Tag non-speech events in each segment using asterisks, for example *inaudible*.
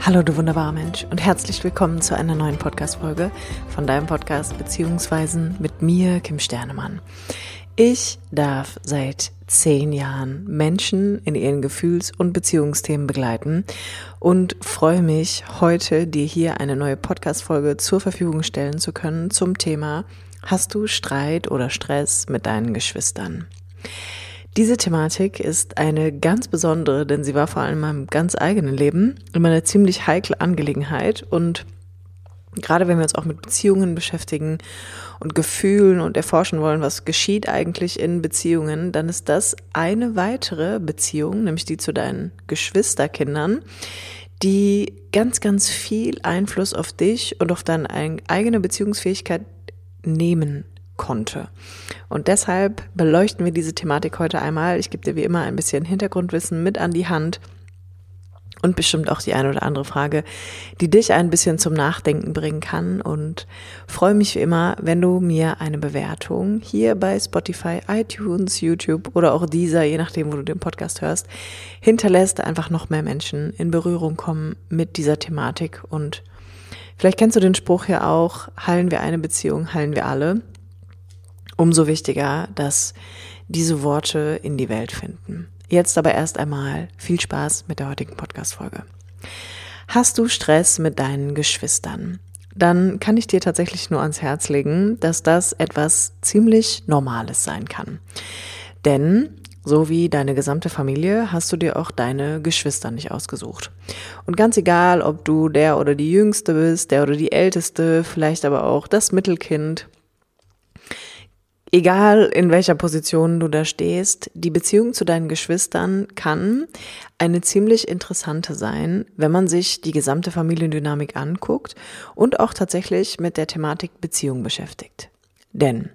Hallo du wunderbarer Mensch und herzlich willkommen zu einer neuen Podcast-Folge von deinem Podcast Beziehungsweisen mit mir, Kim Sternemann. Ich darf seit zehn Jahren Menschen in ihren Gefühls- und Beziehungsthemen begleiten und freue mich, heute dir hier eine neue Podcast-Folge zur Verfügung stellen zu können zum Thema Hast du Streit oder Stress mit deinen Geschwistern? Diese Thematik ist eine ganz besondere, denn sie war vor allem in meinem ganz eigenen Leben immer eine ziemlich heikle Angelegenheit. Und gerade wenn wir uns auch mit Beziehungen beschäftigen und Gefühlen und erforschen wollen, was geschieht eigentlich in Beziehungen, dann ist das eine weitere Beziehung, nämlich die zu deinen Geschwisterkindern, die ganz, ganz viel Einfluss auf dich und auf deine eigene Beziehungsfähigkeit nehmen konnte. Und deshalb beleuchten wir diese Thematik heute einmal. Ich gebe dir wie immer ein bisschen Hintergrundwissen mit an die Hand und bestimmt auch die eine oder andere Frage, die dich ein bisschen zum Nachdenken bringen kann. Und freue mich wie immer, wenn du mir eine Bewertung hier bei Spotify, iTunes, YouTube oder auch dieser, je nachdem, wo du den Podcast hörst, hinterlässt, einfach noch mehr Menschen in Berührung kommen mit dieser Thematik. Und vielleicht kennst du den Spruch ja auch, heilen wir eine Beziehung, heilen wir alle umso wichtiger, dass diese Worte in die Welt finden. Jetzt aber erst einmal viel Spaß mit der heutigen Podcast-Folge. Hast du Stress mit deinen Geschwistern? Dann kann ich dir tatsächlich nur ans Herz legen, dass das etwas ziemlich Normales sein kann. Denn so wie deine gesamte Familie hast du dir auch deine Geschwister nicht ausgesucht. Und ganz egal, ob du der oder die Jüngste bist, der oder die Älteste, vielleicht aber auch das Mittelkind, Egal in welcher Position du da stehst, die Beziehung zu deinen Geschwistern kann eine ziemlich interessante sein, wenn man sich die gesamte Familiendynamik anguckt und auch tatsächlich mit der Thematik Beziehung beschäftigt. Denn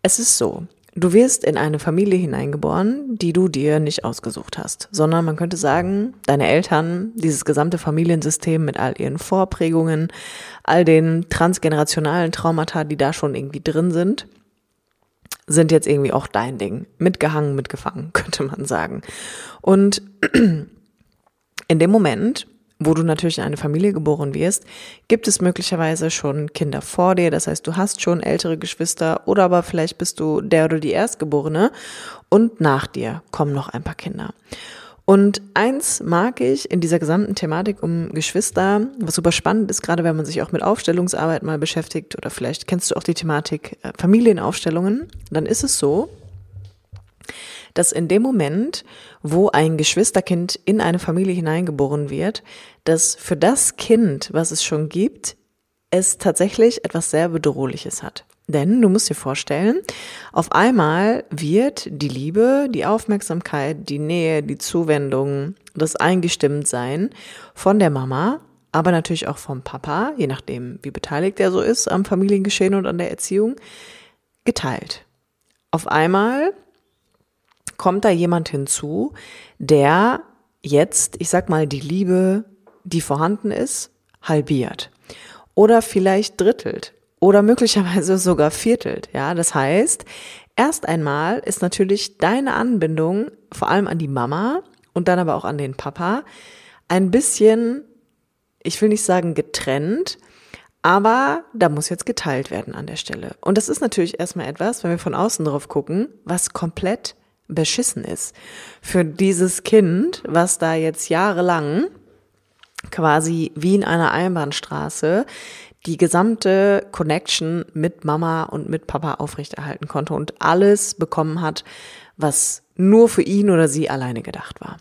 es ist so, du wirst in eine Familie hineingeboren, die du dir nicht ausgesucht hast, sondern man könnte sagen, deine Eltern, dieses gesamte Familiensystem mit all ihren Vorprägungen, all den transgenerationalen Traumata, die da schon irgendwie drin sind, sind jetzt irgendwie auch dein Ding. Mitgehangen, mitgefangen, *laughs* könnte man sagen. Und in dem Moment, wo du natürlich in eine Familie geboren wirst, gibt es möglicherweise schon Kinder vor dir. Das heißt, du hast schon ältere Geschwister oder aber vielleicht bist du der oder die Erstgeborene und nach dir kommen noch ein paar Kinder. Und eins mag ich in dieser gesamten Thematik um Geschwister, was super spannend ist, gerade wenn man sich auch mit Aufstellungsarbeit mal beschäftigt oder vielleicht kennst du auch die Thematik äh, Familienaufstellungen, dann ist es so, dass in dem Moment, wo ein Geschwisterkind in eine Familie hineingeboren wird, dass für das Kind, was es schon gibt, es tatsächlich etwas sehr Bedrohliches hat. Denn du musst dir vorstellen, auf einmal wird die Liebe, die Aufmerksamkeit, die Nähe, die Zuwendung, das Eingestimmtsein von der Mama, aber natürlich auch vom Papa, je nachdem, wie beteiligt er so ist am Familiengeschehen und an der Erziehung, geteilt. Auf einmal kommt da jemand hinzu, der jetzt, ich sag mal, die Liebe, die vorhanden ist, halbiert oder vielleicht drittelt oder möglicherweise sogar viertelt. Ja, das heißt, erst einmal ist natürlich deine Anbindung vor allem an die Mama und dann aber auch an den Papa ein bisschen, ich will nicht sagen getrennt, aber da muss jetzt geteilt werden an der Stelle. Und das ist natürlich erstmal etwas, wenn wir von außen drauf gucken, was komplett beschissen ist. Für dieses Kind, was da jetzt jahrelang quasi wie in einer Einbahnstraße die gesamte Connection mit Mama und mit Papa aufrechterhalten konnte und alles bekommen hat, was nur für ihn oder sie alleine gedacht war.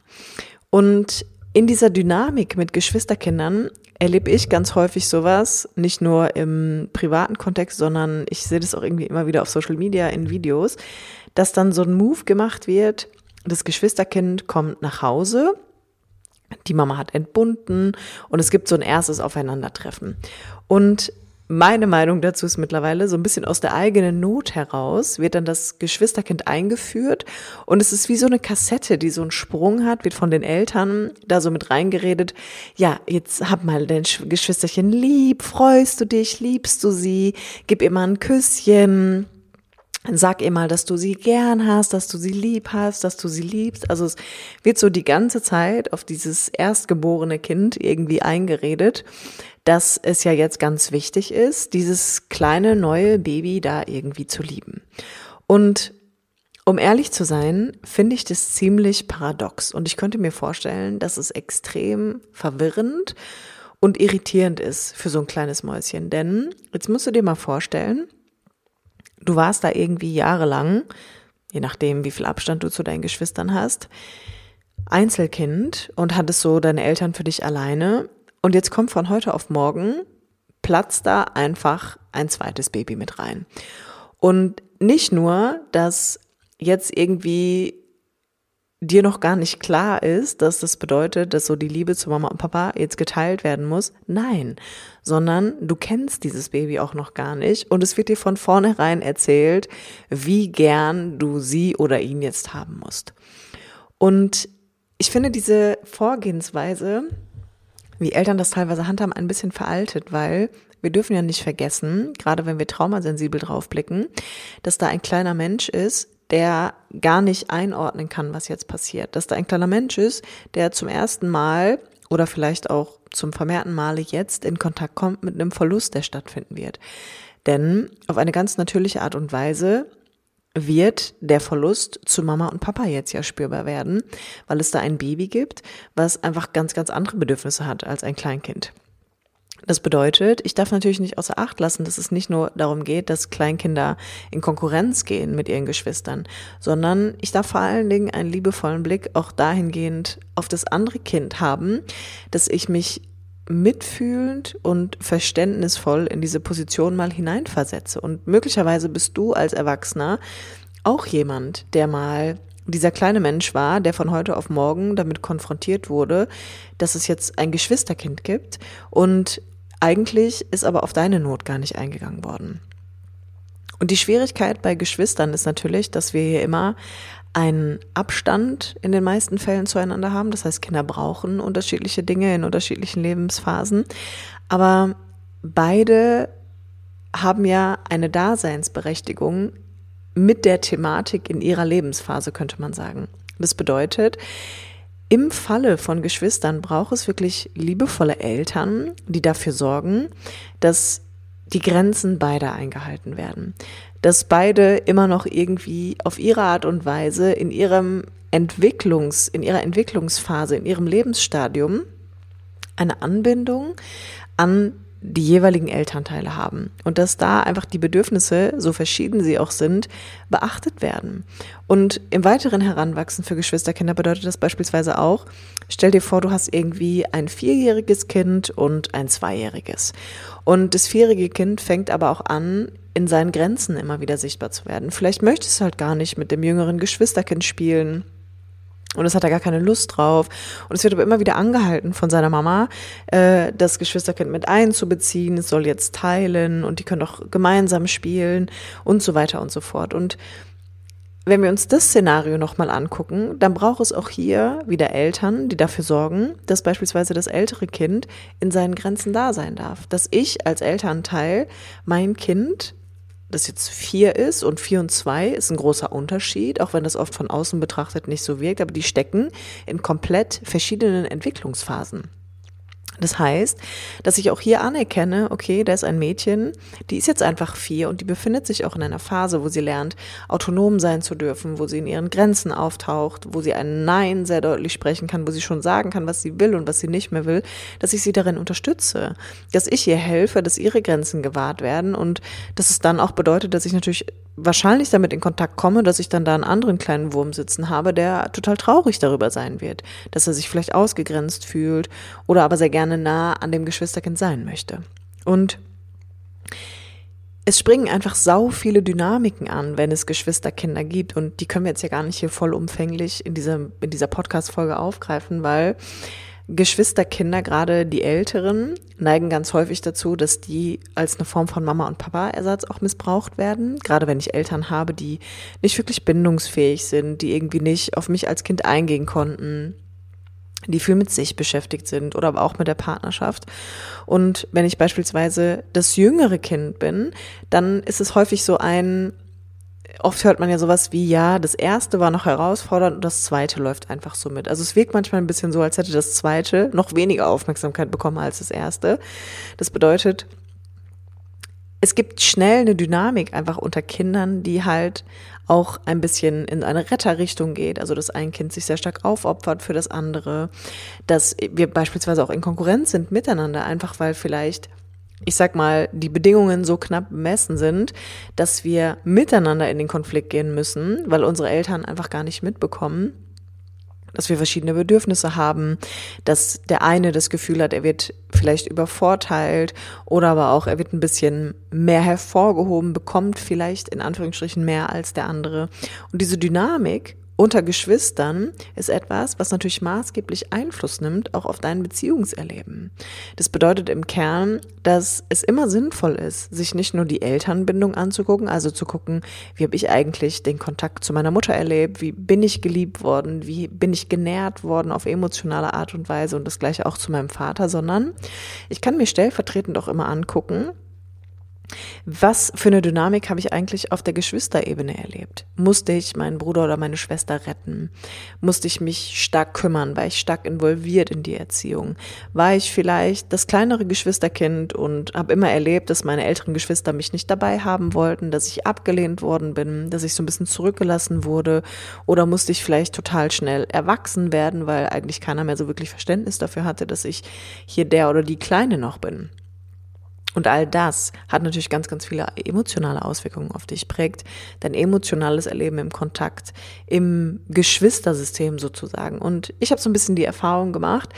Und in dieser Dynamik mit Geschwisterkindern erlebe ich ganz häufig sowas, nicht nur im privaten Kontext, sondern ich sehe das auch irgendwie immer wieder auf Social Media in Videos, dass dann so ein Move gemacht wird, das Geschwisterkind kommt nach Hause die Mama hat entbunden und es gibt so ein erstes Aufeinandertreffen. Und meine Meinung dazu ist mittlerweile so ein bisschen aus der eigenen Not heraus wird dann das Geschwisterkind eingeführt und es ist wie so eine Kassette, die so einen Sprung hat, wird von den Eltern da so mit reingeredet. Ja, jetzt hab mal dein Geschwisterchen lieb, freust du dich, liebst du sie, gib ihr mal ein Küsschen, Sag ihr mal, dass du sie gern hast, dass du sie lieb hast, dass du sie liebst. Also es wird so die ganze Zeit auf dieses erstgeborene Kind irgendwie eingeredet, dass es ja jetzt ganz wichtig ist, dieses kleine neue Baby da irgendwie zu lieben. Und um ehrlich zu sein, finde ich das ziemlich paradox und ich könnte mir vorstellen, dass es extrem verwirrend und irritierend ist für so ein kleines Mäuschen. Denn jetzt musst du dir mal vorstellen, du warst da irgendwie jahrelang, je nachdem, wie viel Abstand du zu deinen Geschwistern hast, Einzelkind und hattest so deine Eltern für dich alleine. Und jetzt kommt von heute auf morgen, platzt da einfach ein zweites Baby mit rein. Und nicht nur, dass jetzt irgendwie dir noch gar nicht klar ist, dass das bedeutet, dass so die Liebe zu Mama und Papa jetzt geteilt werden muss. Nein, sondern du kennst dieses Baby auch noch gar nicht und es wird dir von vornherein erzählt, wie gern du sie oder ihn jetzt haben musst. Und ich finde diese Vorgehensweise, wie Eltern das teilweise handhaben, ein bisschen veraltet, weil wir dürfen ja nicht vergessen, gerade wenn wir traumasensibel draufblicken, dass da ein kleiner Mensch ist, der gar nicht einordnen kann, was jetzt passiert. Dass da ein kleiner Mensch ist, der zum ersten Mal oder vielleicht auch zum vermehrten Male jetzt in Kontakt kommt mit einem Verlust, der stattfinden wird. Denn auf eine ganz natürliche Art und Weise wird der Verlust zu Mama und Papa jetzt ja spürbar werden, weil es da ein Baby gibt, was einfach ganz, ganz andere Bedürfnisse hat als ein Kleinkind. Das bedeutet, ich darf natürlich nicht außer Acht lassen, dass es nicht nur darum geht, dass Kleinkinder in Konkurrenz gehen mit ihren Geschwistern, sondern ich darf vor allen Dingen einen liebevollen Blick auch dahingehend auf das andere Kind haben, dass ich mich mitfühlend und verständnisvoll in diese Position mal hineinversetze. Und möglicherweise bist du als Erwachsener auch jemand, der mal dieser kleine Mensch war, der von heute auf morgen damit konfrontiert wurde, dass es jetzt ein Geschwisterkind gibt und eigentlich ist aber auf deine Not gar nicht eingegangen worden. Und die Schwierigkeit bei Geschwistern ist natürlich, dass wir hier immer einen Abstand in den meisten Fällen zueinander haben. Das heißt, Kinder brauchen unterschiedliche Dinge in unterschiedlichen Lebensphasen. Aber beide haben ja eine Daseinsberechtigung mit der Thematik in ihrer Lebensphase, könnte man sagen. Das bedeutet, im Falle von Geschwistern braucht es wirklich liebevolle Eltern, die dafür sorgen, dass die Grenzen beider eingehalten werden. Dass beide immer noch irgendwie auf ihre Art und Weise in ihrem Entwicklungs, in ihrer Entwicklungsphase, in ihrem Lebensstadium eine Anbindung an die jeweiligen Elternteile haben und dass da einfach die Bedürfnisse, so verschieden sie auch sind, beachtet werden. Und im weiteren Heranwachsen für Geschwisterkinder bedeutet das beispielsweise auch, stell dir vor, du hast irgendwie ein vierjähriges Kind und ein zweijähriges. Und das vierjährige Kind fängt aber auch an, in seinen Grenzen immer wieder sichtbar zu werden. Vielleicht möchtest du halt gar nicht mit dem jüngeren Geschwisterkind spielen und es hat er gar keine Lust drauf. Und es wird aber immer wieder angehalten von seiner Mama, äh, das Geschwisterkind mit einzubeziehen. Es soll jetzt teilen und die können doch gemeinsam spielen und so weiter und so fort. Und wenn wir uns das Szenario nochmal angucken, dann braucht es auch hier wieder Eltern, die dafür sorgen, dass beispielsweise das ältere Kind in seinen Grenzen da sein darf. Dass ich als Elternteil mein Kind das jetzt vier ist und vier und zwei ist ein großer Unterschied, auch wenn das oft von außen betrachtet nicht so wirkt, aber die stecken in komplett verschiedenen Entwicklungsphasen. Das heißt, dass ich auch hier anerkenne, okay, da ist ein Mädchen, die ist jetzt einfach vier und die befindet sich auch in einer Phase, wo sie lernt, autonom sein zu dürfen, wo sie in ihren Grenzen auftaucht, wo sie ein Nein sehr deutlich sprechen kann, wo sie schon sagen kann, was sie will und was sie nicht mehr will, dass ich sie darin unterstütze, dass ich ihr helfe, dass ihre Grenzen gewahrt werden und dass es dann auch bedeutet, dass ich natürlich wahrscheinlich damit in Kontakt komme, dass ich dann da einen anderen kleinen Wurm sitzen habe, der total traurig darüber sein wird, dass er sich vielleicht ausgegrenzt fühlt oder aber sehr gerne nah an dem Geschwisterkind sein möchte. Und es springen einfach sau viele Dynamiken an, wenn es Geschwisterkinder gibt. Und die können wir jetzt ja gar nicht hier vollumfänglich in dieser, in dieser Podcast-Folge aufgreifen, weil Geschwisterkinder, gerade die Älteren, neigen ganz häufig dazu, dass die als eine Form von Mama- und Papa-Ersatz auch missbraucht werden. Gerade wenn ich Eltern habe, die nicht wirklich bindungsfähig sind, die irgendwie nicht auf mich als Kind eingehen konnten, die viel mit sich beschäftigt sind oder aber auch mit der Partnerschaft. Und wenn ich beispielsweise das jüngere Kind bin, dann ist es häufig so ein oft hört man ja sowas wie, ja, das erste war noch herausfordernd und das zweite läuft einfach so mit. Also es wirkt manchmal ein bisschen so, als hätte das zweite noch weniger Aufmerksamkeit bekommen als das erste. Das bedeutet, es gibt schnell eine Dynamik einfach unter Kindern, die halt auch ein bisschen in eine Retterrichtung geht. Also, dass ein Kind sich sehr stark aufopfert für das andere, dass wir beispielsweise auch in Konkurrenz sind miteinander, einfach weil vielleicht ich sag mal, die Bedingungen so knapp bemessen sind, dass wir miteinander in den Konflikt gehen müssen, weil unsere Eltern einfach gar nicht mitbekommen, dass wir verschiedene Bedürfnisse haben, dass der eine das Gefühl hat, er wird vielleicht übervorteilt oder aber auch er wird ein bisschen mehr hervorgehoben, bekommt vielleicht in Anführungsstrichen mehr als der andere. Und diese Dynamik unter Geschwistern ist etwas, was natürlich maßgeblich Einfluss nimmt, auch auf dein Beziehungserleben. Das bedeutet im Kern, dass es immer sinnvoll ist, sich nicht nur die Elternbindung anzugucken, also zu gucken, wie habe ich eigentlich den Kontakt zu meiner Mutter erlebt, wie bin ich geliebt worden, wie bin ich genährt worden auf emotionale Art und Weise und das gleiche auch zu meinem Vater, sondern ich kann mir stellvertretend auch immer angucken, was für eine Dynamik habe ich eigentlich auf der Geschwisterebene erlebt? Musste ich meinen Bruder oder meine Schwester retten? Musste ich mich stark kümmern? War ich stark involviert in die Erziehung? War ich vielleicht das kleinere Geschwisterkind und habe immer erlebt, dass meine älteren Geschwister mich nicht dabei haben wollten, dass ich abgelehnt worden bin, dass ich so ein bisschen zurückgelassen wurde? Oder musste ich vielleicht total schnell erwachsen werden, weil eigentlich keiner mehr so wirklich Verständnis dafür hatte, dass ich hier der oder die Kleine noch bin? Und all das hat natürlich ganz, ganz viele emotionale Auswirkungen auf dich, prägt dein emotionales Erleben im Kontakt, im Geschwistersystem sozusagen. Und ich habe so ein bisschen die Erfahrung gemacht,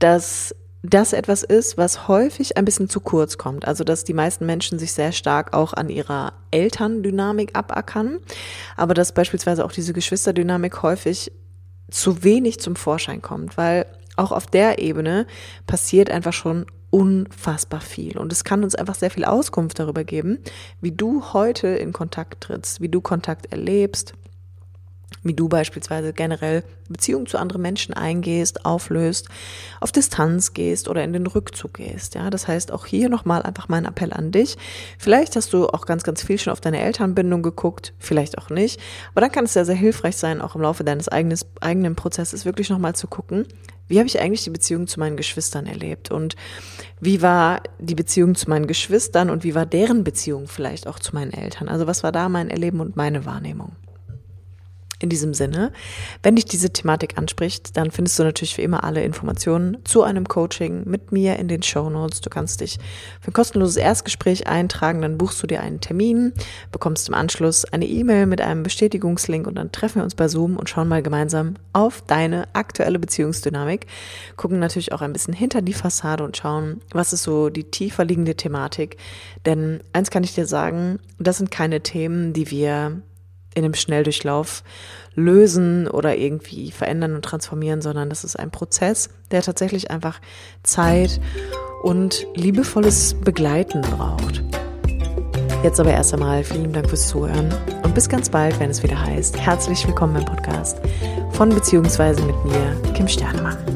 dass das etwas ist, was häufig ein bisschen zu kurz kommt. Also, dass die meisten Menschen sich sehr stark auch an ihrer Elterndynamik abackern, aber dass beispielsweise auch diese Geschwisterdynamik häufig zu wenig zum Vorschein kommt, weil auch auf der Ebene passiert einfach schon unfassbar viel. Und es kann uns einfach sehr viel Auskunft darüber geben, wie du heute in Kontakt trittst, wie du Kontakt erlebst, wie du beispielsweise generell Beziehungen zu anderen Menschen eingehst, auflöst, auf Distanz gehst oder in den Rückzug gehst. Ja, das heißt auch hier nochmal einfach mein Appell an dich. Vielleicht hast du auch ganz, ganz viel schon auf deine Elternbindung geguckt, vielleicht auch nicht. Aber dann kann es sehr, sehr hilfreich sein, auch im Laufe deines eigenes, eigenen Prozesses wirklich nochmal zu gucken, wie habe ich eigentlich die Beziehung zu meinen Geschwistern erlebt und wie war die Beziehung zu meinen Geschwistern und wie war deren Beziehung vielleicht auch zu meinen Eltern? Also was war da mein Erleben und meine Wahrnehmung? In diesem Sinne, wenn dich diese Thematik anspricht, dann findest du natürlich wie immer alle Informationen zu einem Coaching mit mir in den Show Notes. Du kannst dich für ein kostenloses Erstgespräch eintragen, dann buchst du dir einen Termin, bekommst im Anschluss eine E-Mail mit einem Bestätigungslink und dann treffen wir uns bei Zoom und schauen mal gemeinsam auf deine aktuelle Beziehungsdynamik. Gucken natürlich auch ein bisschen hinter die Fassade und schauen, was ist so die tiefer liegende Thematik. Denn eins kann ich dir sagen, das sind keine Themen, die wir in einem Schnelldurchlauf lösen oder irgendwie verändern und transformieren, sondern das ist ein Prozess, der tatsächlich einfach Zeit und liebevolles Begleiten braucht. Jetzt aber erst einmal vielen Dank fürs Zuhören und bis ganz bald, wenn es wieder heißt, herzlich willkommen im Podcast von beziehungsweise mit mir, Kim Sternemann.